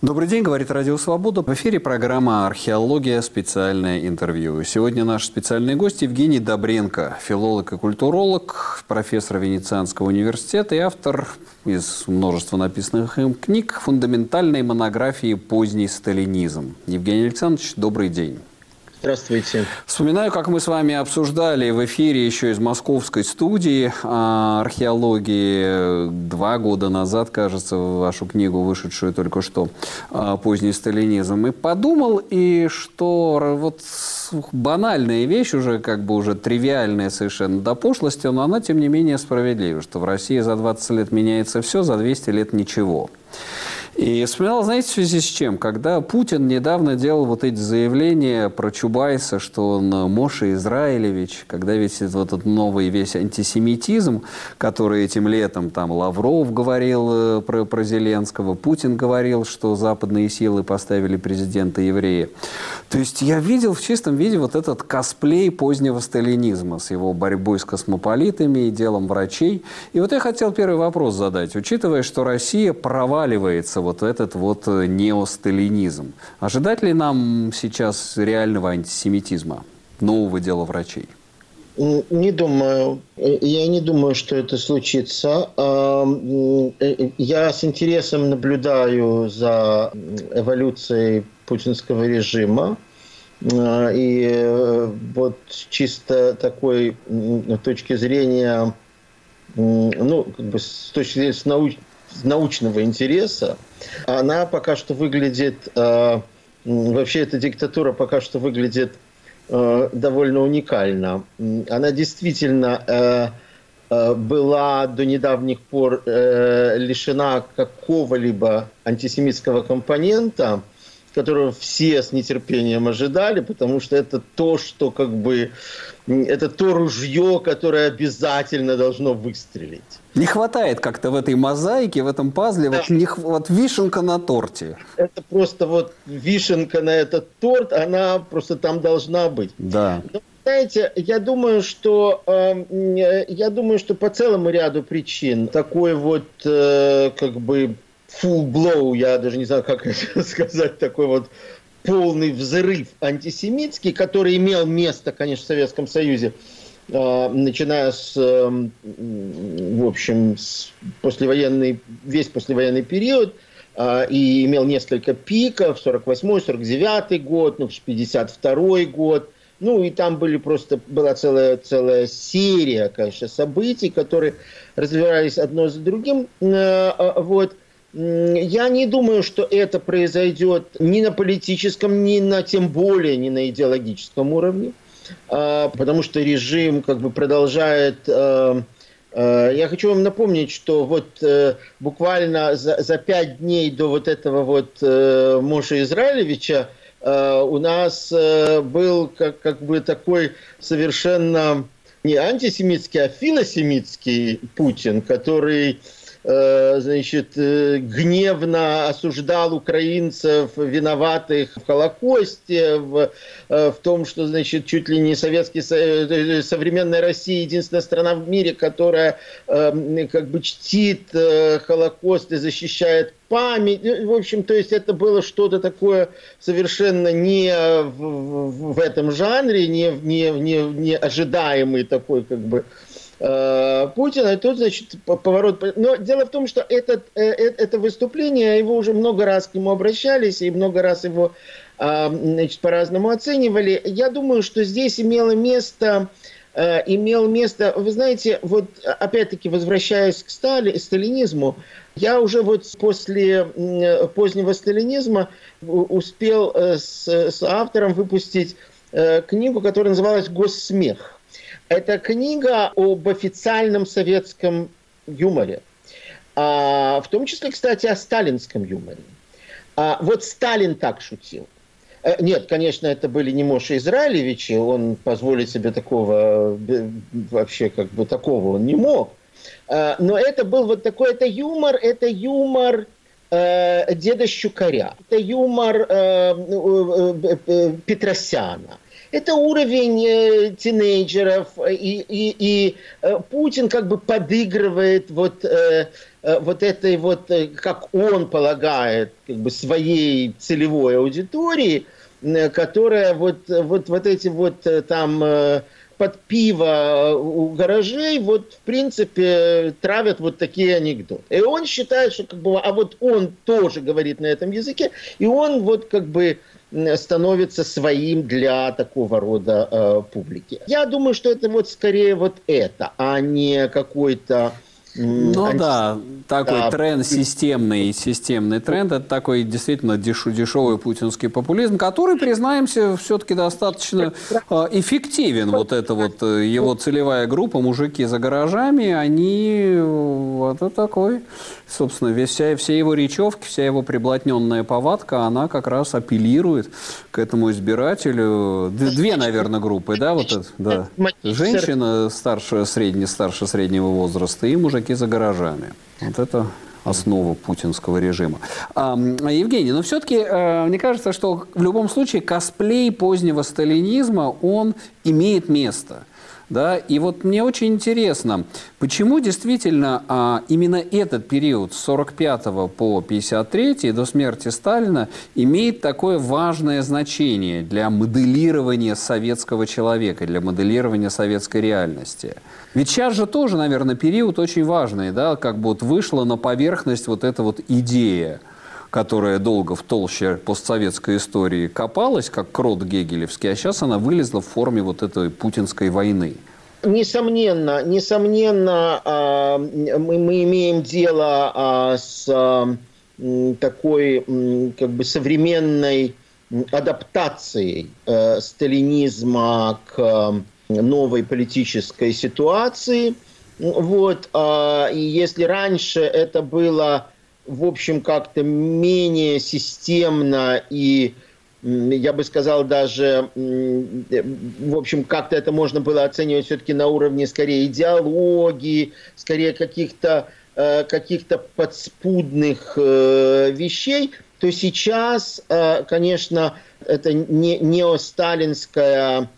Добрый день, говорит Радио Свобода. В эфире программа «Археология. Специальное интервью». Сегодня наш специальный гость Евгений Добренко, филолог и культуролог, профессор Венецианского университета и автор из множества написанных им книг фундаментальной монографии «Поздний сталинизм». Евгений Александрович, добрый день. Здравствуйте. Вспоминаю, как мы с вами обсуждали в эфире еще из московской студии археологии два года назад, кажется, вашу книгу, вышедшую только что, «Поздний сталинизм». И подумал, и что вот банальная вещь, уже как бы уже тривиальная совершенно до пошлости, но она, тем не менее, справедлива, что в России за 20 лет меняется все, за 200 лет ничего. И вспоминал, знаете, в связи с чем? Когда Путин недавно делал вот эти заявления про Чубайса, что он Моша Израилевич, когда весь вот этот новый весь антисемитизм, который этим летом там Лавров говорил э, про, про Зеленского, Путин говорил, что западные силы поставили президента еврея. То есть я видел в чистом виде вот этот косплей позднего сталинизма с его борьбой с космополитами и делом врачей. И вот я хотел первый вопрос задать. Учитывая, что Россия проваливается вот этот вот э, неосталинизм. Ожидать ли нам сейчас реального антисемитизма, нового дела врачей? Не думаю. Я не думаю, что это случится. А, э, я с интересом наблюдаю за эволюцией путинского режима. А, и э, вот чисто такой точки зрения, ну, как бы с точки зрения с науч научного интереса, она пока что выглядит, э, вообще эта диктатура пока что выглядит э, довольно уникально. Она действительно э, была до недавних пор лишена какого-либо антисемитского компонента, которого все с нетерпением ожидали, потому что это то, что как бы это то ружье, которое обязательно должно выстрелить. Не хватает как-то в этой мозаике, в этом пазле, да. вот, не, вот вишенка на торте. Это просто вот вишенка на этот торт, она просто там должна быть. Да. Но, знаете, я думаю, что э, я думаю, что по целому ряду причин такой вот э, как бы full blow, я даже не знаю, как это сказать, такой вот полный взрыв антисемитский, который имел место, конечно, в Советском Союзе, а, начиная с, эм, в общем, с послевоенный, весь послевоенный период, а, и имел несколько пиков, 48-й, 49-й год, ну, 52-й год, ну, и там были просто, была целая, целая серия, конечно, событий, которые развивались одно за другим, э, а, вот, я не думаю, что это произойдет ни на политическом, ни на тем более не на идеологическом уровне, а, потому что режим как бы продолжает э, э, я хочу вам напомнить, что вот э, буквально за, за пять дней до вот этого вот э, Израилевича у нас э, был как, как бы такой совершенно не антисемитский, а филосемитский Путин, который значит, э, гневно осуждал украинцев, виноватых в Холокосте, в, э, в том, что, значит, чуть ли не Советский современная Россия единственная страна в мире, которая как бы чтит Холокост и защищает память. В общем, то есть это было что-то такое совершенно не в, в этом жанре, не, не, не, не ожидаемый такой как бы Э, Путина, и тут, значит, поворот. Но дело в том, что этот, э, э, это выступление, его уже много раз к нему обращались, и много раз его значит, по-разному оценивали. Я думаю, что здесь имело место имел место, вы знаете, вот опять-таки возвращаясь к Стали, сталинизму, я уже вот после позднего сталинизма успел с, с автором выпустить книгу, которая называлась «Госсмех». Это книга об официальном советском юморе. А, в том числе, кстати, о сталинском юморе. А, вот Сталин так шутил. Э, нет, конечно, это были не Моша Израилевичи, он позволить себе такого, вообще как бы такого он не мог. А, но это был вот такой, это юмор, это юмор э, деда Щукаря, это юмор э, э, э, Петросяна, это уровень э, тинейджеров, и, и, и э, Путин как бы подыгрывает вот, э, э, вот этой вот, э, как он полагает, как бы своей целевой аудитории, э, которая вот, вот, вот эти вот э, там... Э, под пиво у гаражей, вот, в принципе, травят вот такие анекдоты. И он считает, что, как бы, а вот он тоже говорит на этом языке, и он вот, как бы, становится своим для такого рода э, публики. Я думаю, что это вот скорее вот это, а не какой-то ну анти... да, такой да. тренд системный, системный тренд. Это такой действительно дешевый путинский популизм, который, признаемся, все-таки достаточно а, эффективен. Вот эта вот э, его целевая группа, мужики за гаражами, они вот это такой, собственно, весь, вся, все его речевки, вся его приблотненная повадка, она как раз апеллирует к этому избирателю. Две, наверное, группы, да, вот это, да. Женщина старше, средне, старше среднего возраста и мужики за гаражами. Вот это основа путинского режима. А, Евгений, но все-таки э, мне кажется, что в любом случае косплей позднего сталинизма, он имеет место – да? И вот мне очень интересно, почему действительно а, именно этот период с 45 по 53 до смерти Сталина имеет такое важное значение для моделирования советского человека, для моделирования советской реальности? Ведь сейчас же тоже, наверное, период очень важный, да, как бы вот вышла на поверхность вот эта вот идея – которая долго в толще постсоветской истории копалась, как крот гегелевский, а сейчас она вылезла в форме вот этой путинской войны. Несомненно, несомненно, а, мы, имеем дело а, с а, такой как бы современной адаптацией э, сталинизма к новой политической ситуации. Вот. И если раньше это было в общем, как-то менее системно и я бы сказал, даже, в общем, как-то это можно было оценивать все-таки на уровне скорее идеологии, скорее каких-то э, каких-то подспудных э, вещей, то сейчас, э, конечно, это не неосталинская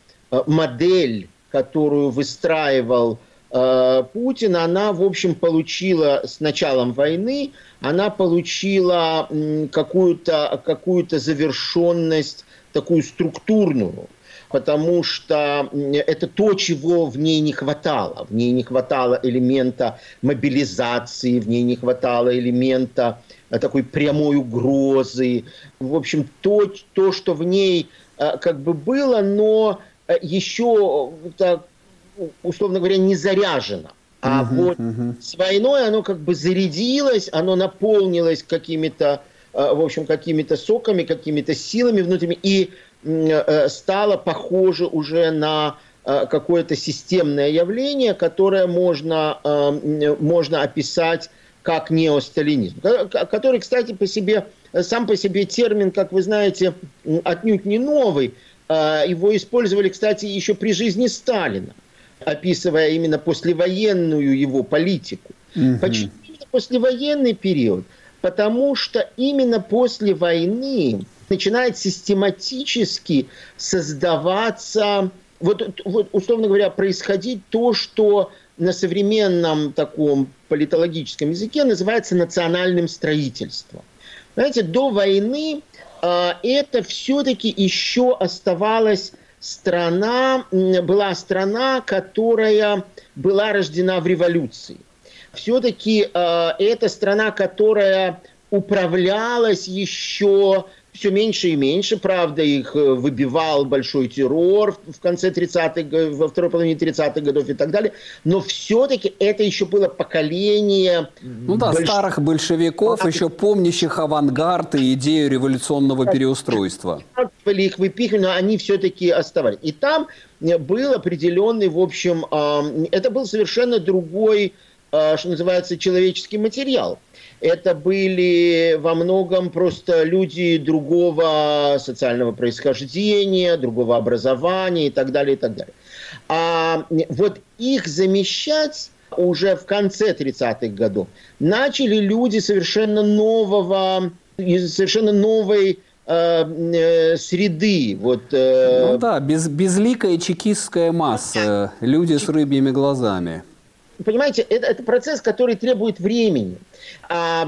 модель, которую выстраивал Путина, она, в общем, получила с началом войны, она получила какую-то какую завершенность, такую структурную, потому что это то, чего в ней не хватало. В ней не хватало элемента мобилизации, в ней не хватало элемента э, такой прямой угрозы. В общем, то, то что в ней э, как бы было, но еще так, условно говоря, не заряжено. А угу, вот угу. с войной оно как бы зарядилось, оно наполнилось какими-то, э, в общем, какими-то соками, какими-то силами внутренними, и э, стало похоже уже на э, какое-то системное явление, которое можно, можно описать как неосталинизм, который, кстати, по себе, сам по себе термин, как вы знаете, отнюдь не новый. Его использовали, кстати, еще при жизни Сталина описывая именно послевоенную его политику. Угу. Почему именно послевоенный период? Потому что именно после войны начинает систематически создаваться, вот, вот условно говоря, происходить то, что на современном таком политологическом языке называется национальным строительством. Знаете, до войны э, это все-таки еще оставалось страна была страна, которая была рождена в революции. Все-таки э, это страна, которая управлялась еще все меньше и меньше. Правда, их э, выбивал большой террор в конце 30-х, во второй половине 30-х годов и так далее. Но все-таки это еще было поколение... Ну да, больш... старых большевиков, а, еще помнящих авангард и идею революционного переустройства. Их выпихивали, но они все-таки оставались. И там э, был определенный, в общем, это был совершенно другой, что называется, человеческий материал это были во многом просто люди другого социального происхождения, другого образования и так далее, и так далее. А вот их замещать уже в конце 30-х годов начали люди совершенно нового, совершенно новой э, среды. Вот, э... Ну да, без, безликая чекистская масса, люди с рыбьими глазами. Понимаете, это, это процесс, который требует времени. А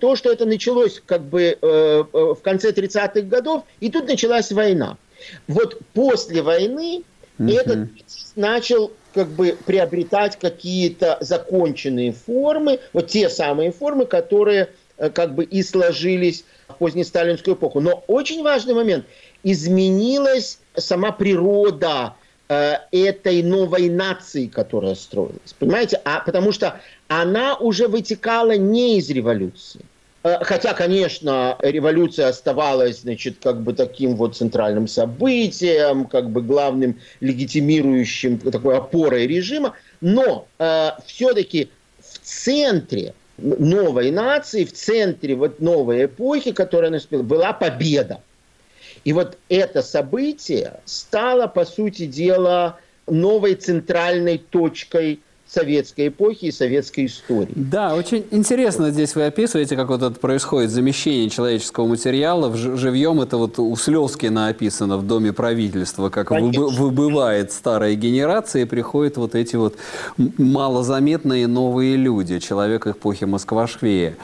то, что это началось как бы э, в конце 30-х годов, и тут началась война. Вот после войны mm-hmm. этот начал как бы приобретать какие-то законченные формы, вот те самые формы, которые как бы и сложились позднесталинскую эпоху. Но очень важный момент. Изменилась сама природа э, этой новой нации, которая строилась. Понимаете? А, потому что она уже вытекала не из революции. Э, хотя, конечно, революция оставалась, значит, как бы таким вот центральным событием, как бы главным легитимирующим такой опорой режима, но э, все-таки в центре новой нации, в центре вот новой эпохи, которая наступила, была победа. И вот это событие стало, по сути дела, новой центральной точкой советской эпохи и советской истории. Да, очень интересно здесь вы описываете, как вот это происходит замещение человеческого материала. В живьем это вот у Слезкина описано в Доме правительства, как Конечно. выбывает старая генерация и приходят вот эти вот малозаметные новые люди, человек эпохи Москва-Швея.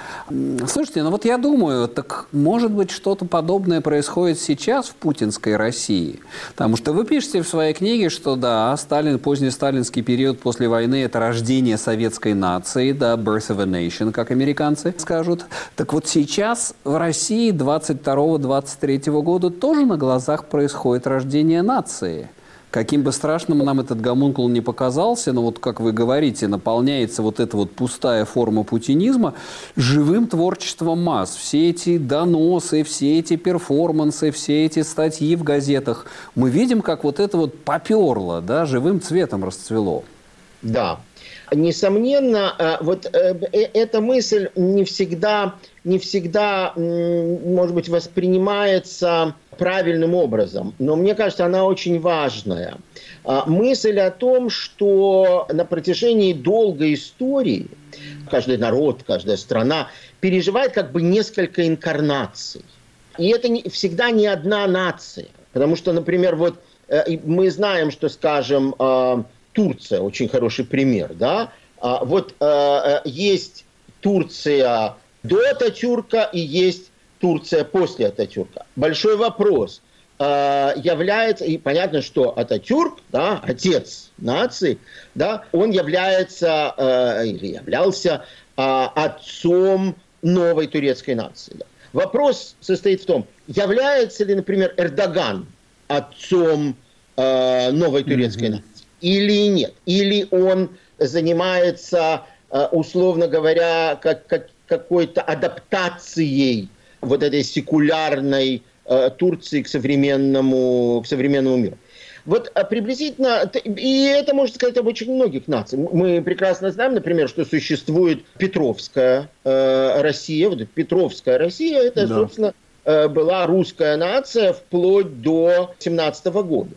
Слушайте, ну вот я думаю, так может быть что-то подобное происходит сейчас в путинской России? Потому что вы пишете в своей книге, что да, Сталин, поздний сталинский период после войны – это рождение советской нации, да, birth of a nation, как американцы скажут. Так вот сейчас в России 22-23 года тоже на глазах происходит рождение нации. Каким бы страшным нам этот гомункул не показался, но вот, как вы говорите, наполняется вот эта вот пустая форма путинизма живым творчеством масс. Все эти доносы, все эти перформансы, все эти статьи в газетах. Мы видим, как вот это вот поперло, да, живым цветом расцвело. Да, Несомненно, э, вот э, э, эта мысль не всегда, не всегда, может быть, воспринимается правильным образом, но мне кажется, она очень важная. А, мысль о том, что на протяжении долгой истории каждый народ, каждая страна переживает как бы несколько инкарнаций. И это не, всегда не одна нация. Потому что, например, вот мы знаем, что, скажем, Турция очень хороший пример, да. А, вот а, есть Турция до Ататюрка и есть Турция после Ататюрка. Большой вопрос а, является, и понятно, что Ататюрк, да, отец нации, да, он является а, или являлся а, отцом новой турецкой нации. Да. Вопрос состоит в том, является ли, например, Эрдоган отцом э, новой турецкой mm-hmm. нации или нет. Или он занимается, э, условно говоря, как, как, какой-то адаптацией вот этой секулярной э, Турции к современному, к современному миру. Вот а приблизительно, и это можно сказать об очень многих нациях. Мы прекрасно знаем, например, что существует Петровская э, Россия. Вот Петровская Россия, это, да. собственно, э, была русская нация вплоть до 17 года.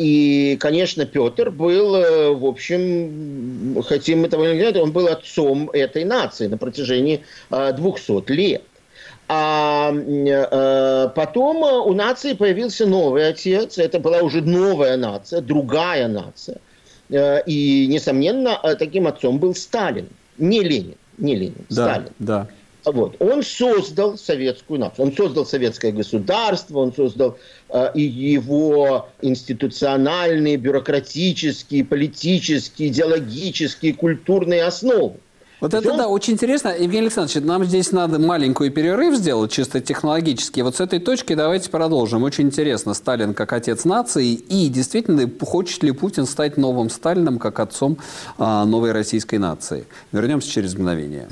И, конечно, Петр был, э, в общем, хотим мы того или нет, он был отцом этой нации на протяжении 200 э, лет. А э, потом у нации появился новый отец, это была уже новая нация, другая нация. И, несомненно, таким отцом был Сталин, не Ленин, не Ленин, да, Сталин. Да. Вот. Он создал советскую нацию, он создал советское государство, он создал э, и его институциональные, бюрократические, политические, идеологические, культурные основы. Вот это, он... да, очень интересно. Евгений Александрович, нам здесь надо маленький перерыв сделать, чисто технологически. Вот с этой точки давайте продолжим. Очень интересно, Сталин как отец нации, и действительно, хочет ли Путин стать новым Сталином, как отцом а, новой российской нации. Вернемся через мгновение.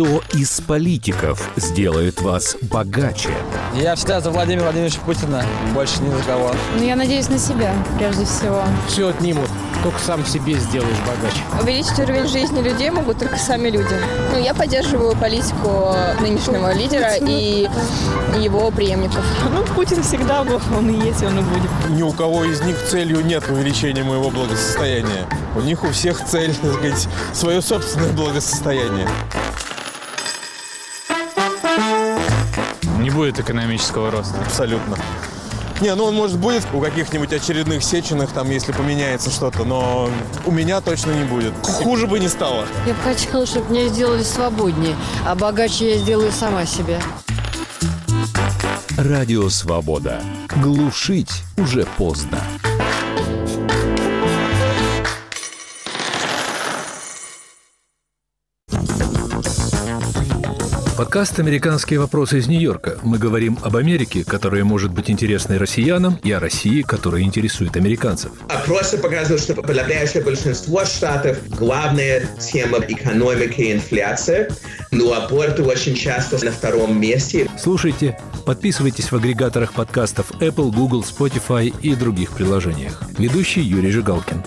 Кто из политиков сделает вас богаче? Я всегда за Владимира Владимировича Путина, больше ни за кого. Ну, я надеюсь на себя, прежде всего. Все отнимут. только сам себе сделаешь богаче. Увеличить уровень жизни людей могут только сами люди. Ну, я поддерживаю политику нынешнего лидера и его преемников. Ну, Путин всегда был, он и есть, он и будет. Ни у кого из них целью нет увеличения моего благосостояния. У них у всех цель, так сказать, свое собственное благосостояние. Будет экономического роста. Абсолютно. Не, ну он может будет у каких-нибудь очередных сеченых, там, если поменяется что-то, но у меня точно не будет. Хуже бы не стало. Я бы хотела, чтобы меня сделали свободнее, а богаче я сделаю сама себя. Радио «Свобода». Глушить уже поздно. Подкаст «Американские вопросы из Нью-Йорка». Мы говорим об Америке, которая может быть интересной россиянам, и о России, которая интересует американцев. Опросы показывают, что подавляющее большинство штатов главная тема экономики и инфляция, но аборты очень часто на втором месте. Слушайте, подписывайтесь в агрегаторах подкастов Apple, Google, Spotify и других приложениях. Ведущий Юрий Жигалкин.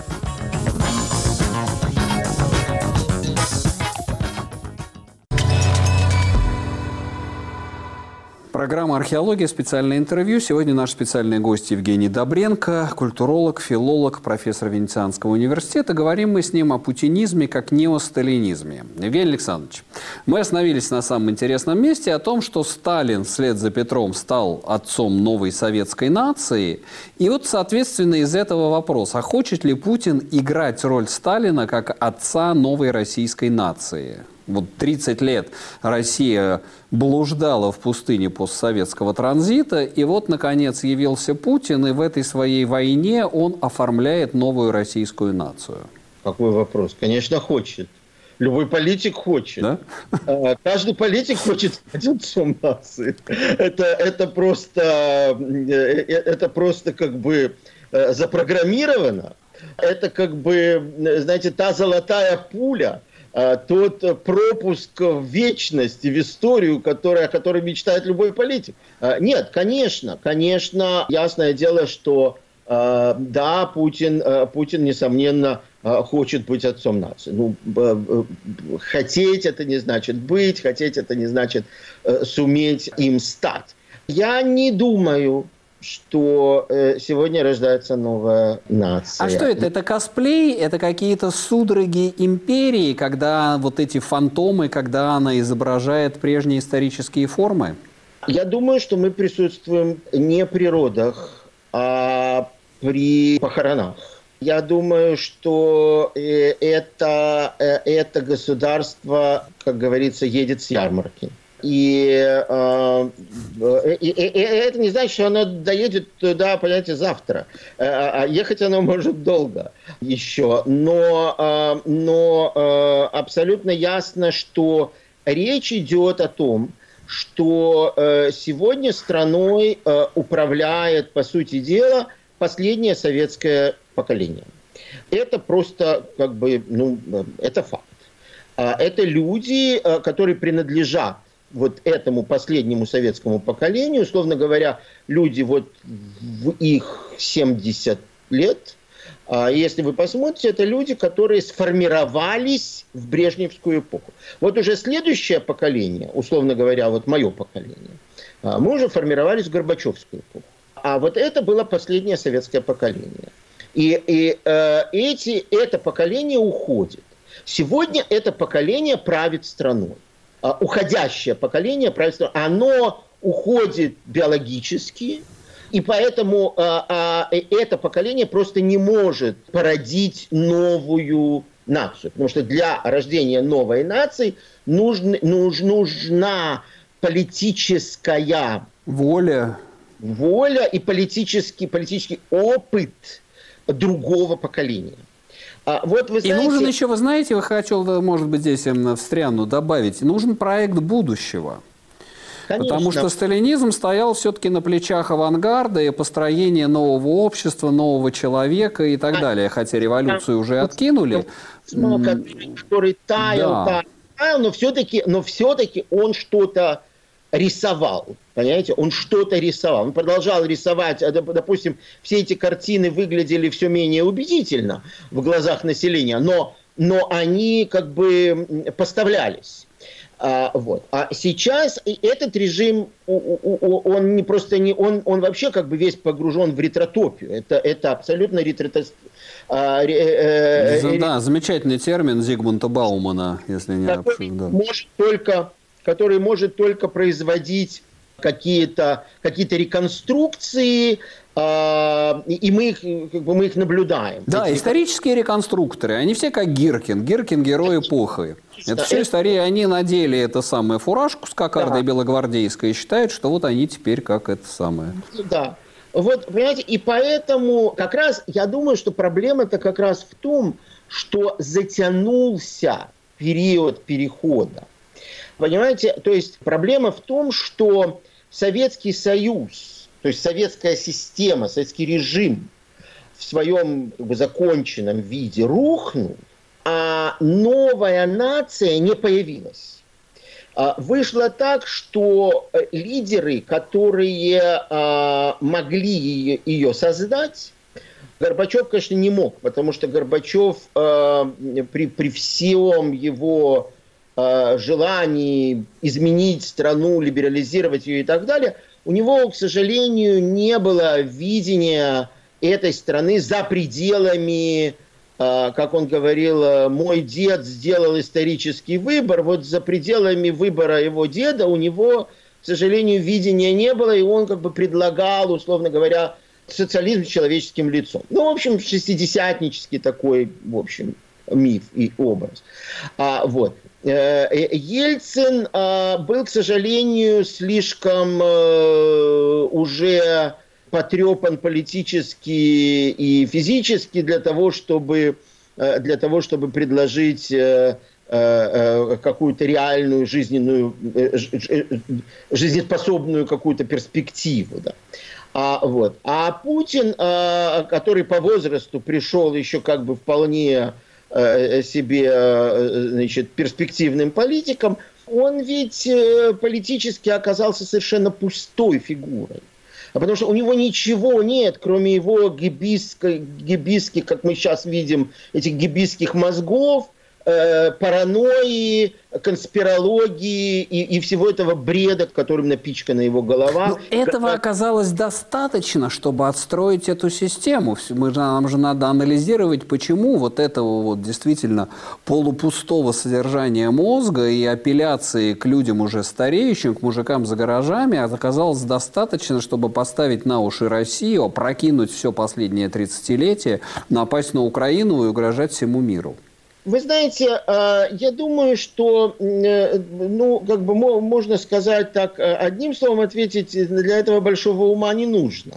Программа «Археология. Специальное интервью». Сегодня наш специальный гость Евгений Добренко, культуролог, филолог, профессор Венецианского университета. Говорим мы с ним о путинизме как неосталинизме. Евгений Александрович, мы остановились на самом интересном месте о том, что Сталин вслед за Петром стал отцом новой советской нации. И вот, соответственно, из этого вопрос, а хочет ли Путин играть роль Сталина как отца новой российской нации? Вот 30 лет Россия блуждала в пустыне постсоветского транзита, и вот, наконец, явился Путин, и в этой своей войне он оформляет новую российскую нацию. Какой вопрос? Конечно, хочет. Любой политик хочет. Да? А, каждый политик хочет стать отцом нации. Это, это, просто, э, э, это просто как бы э, запрограммировано. Это как бы, знаете, та золотая пуля – тот пропуск в вечность, в историю, которая, о которой мечтает любой политик. А, нет, конечно, конечно, ясное дело, что а, да, Путин, Путин, несомненно, хочет быть отцом нации. Ну, хотеть это не значит быть, хотеть это не значит э, суметь им стать. Я не думаю, что э, сегодня рождается новая нация. А что это? Это косплей? Это какие-то судороги империи, когда вот эти фантомы, когда она изображает прежние исторические формы? Я думаю, что мы присутствуем не при родах, а при похоронах. Я думаю, что э, это, э, это государство, как говорится, едет с ярмарки. Э, и, и, и, и это не значит, что оно доедет туда, понимаете, завтра. Э, а, а ехать оно может долго еще. Но, э, но абсолютно ясно, что речь идет о том, что сегодня страной управляет, по сути дела, последнее советское поколение. Это просто, как бы, ну, это факт. А это люди, которые принадлежат вот этому последнему советскому поколению, условно говоря, люди вот в их 70 лет, а если вы посмотрите, это люди, которые сформировались в Брежневскую эпоху. Вот уже следующее поколение, условно говоря, вот мое поколение, а, мы уже формировались в Горбачевскую эпоху. А вот это было последнее советское поколение. И, и э, эти, это поколение уходит. Сегодня это поколение правит страной. А, уходящее поколение правительства, оно уходит биологически, и поэтому а, а, это поколение просто не может породить новую нацию. Потому что для рождения новой нации нужн, нуж, нужна политическая воля, воля и политический, политический опыт другого поколения. А, вот вы знаете... И нужен еще, вы знаете, я хотел, может быть, здесь встряну добавить, нужен проект будущего. Конечно. Потому что сталинизм стоял все-таки на плечах авангарда и построения нового общества, нового человека и так а, далее. Хотя революцию а, уже откинули. Который таял, да. таял, но все-таки, но все-таки он что-то рисовал. Понимаете, он что-то рисовал. Он продолжал рисовать, а, допустим, все эти картины выглядели все менее убедительно в глазах населения, но, но они как бы поставлялись. А, вот. а сейчас этот режим, он не просто не, он, он вообще как бы весь погружен в ретротопию. Это, это абсолютно ретрото... А, э, э, да, замечательный термин Зигмунда Баумана, если не который да. может только, который может только производить какие-то какие реконструкции, а, и мы их, как бы мы их наблюдаем. Да, Эти... исторические реконструкторы, они все как Гиркин. Гиркин – герой эпохи. Это все истории, они надели это самое фуражку с кокардой да. белогвардейской и считают, что вот они теперь как это самое. Да. Вот, понимаете, и поэтому как раз я думаю, что проблема-то как раз в том, что затянулся период перехода. Понимаете, то есть проблема в том, что Советский Союз, то есть советская система, советский режим в своем как бы, законченном виде рухнул, а новая нация не появилась. А, вышло так, что э, лидеры, которые а, могли ее создать, Горбачев, конечно, не мог, потому что Горбачев а, при, при всем его желании изменить страну, либерализировать ее и так далее, у него, к сожалению, не было видения этой страны за пределами а, как он говорил, э, мой дед сделал исторический выбор, вот за пределами выбора его деда у него, к сожалению, видения не было, и он как бы предлагал, условно говоря, социализм человеческим лицом. Ну, в общем, шестидесятнический такой, в общем, миф и образ. А, вот. Э, э, Ельцин а, был, к сожалению, слишком а, уже потрепан политически и физически для того, чтобы, э, для того, чтобы предложить э, э, какую-то реальную жизненную, жизнеспособную какую-то перспективу. Да. А, вот. а Путин, который по возрасту пришел еще как бы вполне себе значит, перспективным политиком, он ведь политически оказался совершенно пустой фигурой. А потому что у него ничего нет, кроме его гибийских, как мы сейчас видим, этих гибийских мозгов, э, паранойи, конспирологии и, и всего этого бреда, которым напичкана его голова. Но этого как... оказалось достаточно, чтобы отстроить эту систему. Мы, нам же надо анализировать, почему вот этого вот действительно полупустого содержания мозга и апелляции к людям уже стареющим, к мужикам за гаражами оказалось достаточно, чтобы поставить на уши Россию, прокинуть все последнее 30-летие, напасть на Украину и угрожать всему миру. Вы знаете, а, я думаю, что, э, ну, как бы можно сказать так, э, одним словом ответить, для этого большого ума не нужно.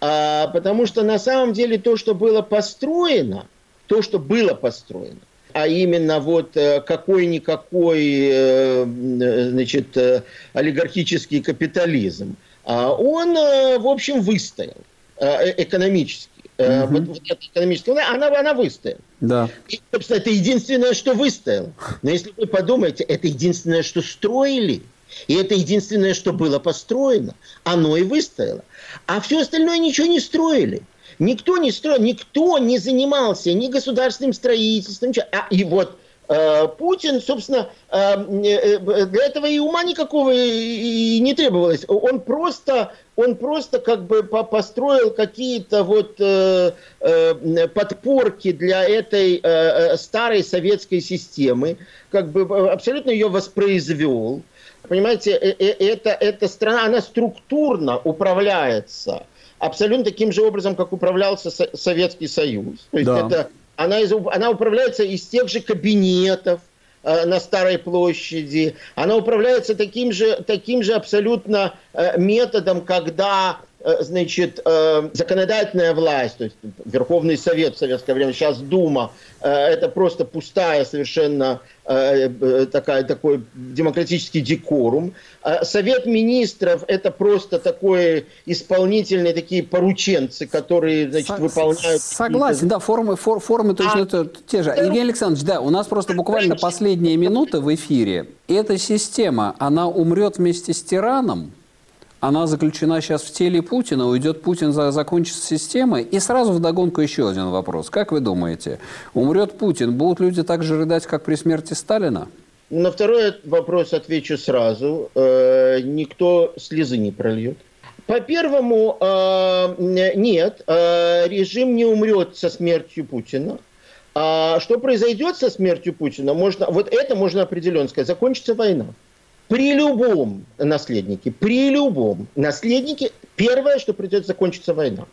А, потому что на самом деле то, что было построено, то, что было построено, а именно вот э, какой-никакой, значит, олигархический капитализм, а, он, в общем, выстоял экономически. Угу. Вот, вот эта экономическая она, она выстояла. Да. И, собственно, это единственное, что выстояло. Но если вы подумаете, это единственное, что строили, и это единственное, что было построено, оно и выстояло. А все остальное ничего не строили. Никто не строил, никто не занимался ни государственным строительством. А, и вот Путин, собственно, э, э, для этого и ума никакого и не требовалось. Он просто, он просто как бы построил какие-то вот подпорки для этой старой советской системы, как бы абсолютно ее воспроизвел. Понимаете, это, эта страна, она структурно управляется абсолютно таким же образом, как управлялся Советский Союз. То есть да. это она, из, она управляется из тех же кабинетов э, на Старой площади. Она управляется таким же, таким же абсолютно э, методом, когда значит, э, законодательная власть, то есть Верховный Совет в советское время, сейчас Дума, э, это просто пустая совершенно Э, э, такая, такой демократический декорум. Совет министров – это просто такой исполнительные такие порученцы, которые значит, выполняют… Согласен, да, формы, фор, формы точно а, те же. Евгений Александрович, да, у нас просто буквально последние минуты в эфире. Эта система, она умрет вместе с тираном, она заключена сейчас в теле Путина, уйдет Путин, за, закончится система. И сразу вдогонку еще один вопрос. Как вы думаете, умрет Путин, будут люди так же рыдать, как при смерти Сталина? На второй вопрос отвечу сразу. Э, никто слезы не прольет. По первому, э, нет, э, режим не умрет со смертью Путина. А что произойдет со смертью Путина, можно, вот это можно определенно сказать, закончится война. При любом наследнике, при любом наследнике, первое, что придется закончиться война.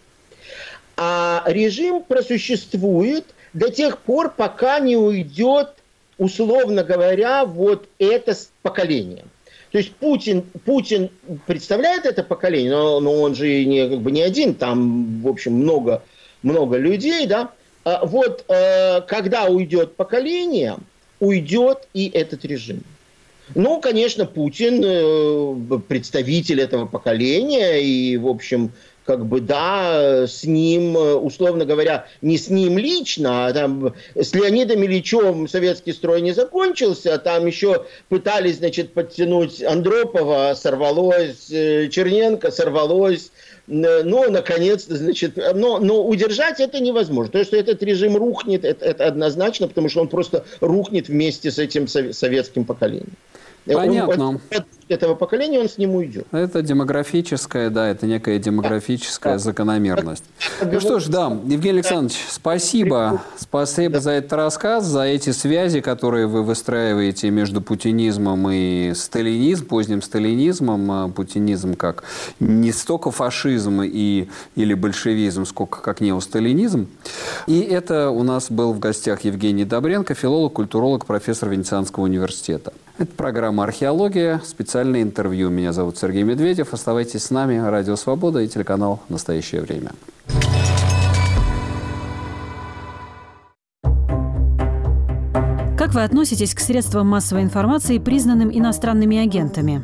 А режим просуществует до тех пор, пока не уйдет, условно говоря, вот это поколение. То есть Путин, Путин представляет это поколение, но, но он же не, как бы не один, там, в общем, много, много людей, да. А вот э, когда уйдет поколение, уйдет и этот режим. Ну, конечно, Путин э, представитель этого поколения, и, в общем, как бы, да, с ним, условно говоря, не с ним лично, а там с Леонидом Ильичем советский строй не закончился, а там еще пытались, значит, подтянуть Андропова, сорвалось, э, Черненко сорвалось, но, наконец-то, значит, но, но удержать это невозможно. То, что этот режим рухнет, это, это однозначно, потому что он просто рухнет вместе с этим советским поколением. Понятно. Он, этого поколения он с ним уйдет. Это демографическая, да, это некая демографическая да. закономерность. Ну что ж, да, Евгений Александрович, спасибо. Спасибо за этот рассказ, за эти связи, которые вы выстраиваете между путинизмом и сталинизмом, поздним сталинизмом. А путинизм как не столько фашизм и, или большевизм, сколько как неосталинизм. И это у нас был в гостях Евгений Добренко, филолог, культуролог, профессор Венецианского университета. Это программа «Археология», специальное интервью. Меня зовут Сергей Медведев. Оставайтесь с нами. Радио «Свобода» и телеканал «Настоящее время». Как вы относитесь к средствам массовой информации, признанным иностранными агентами?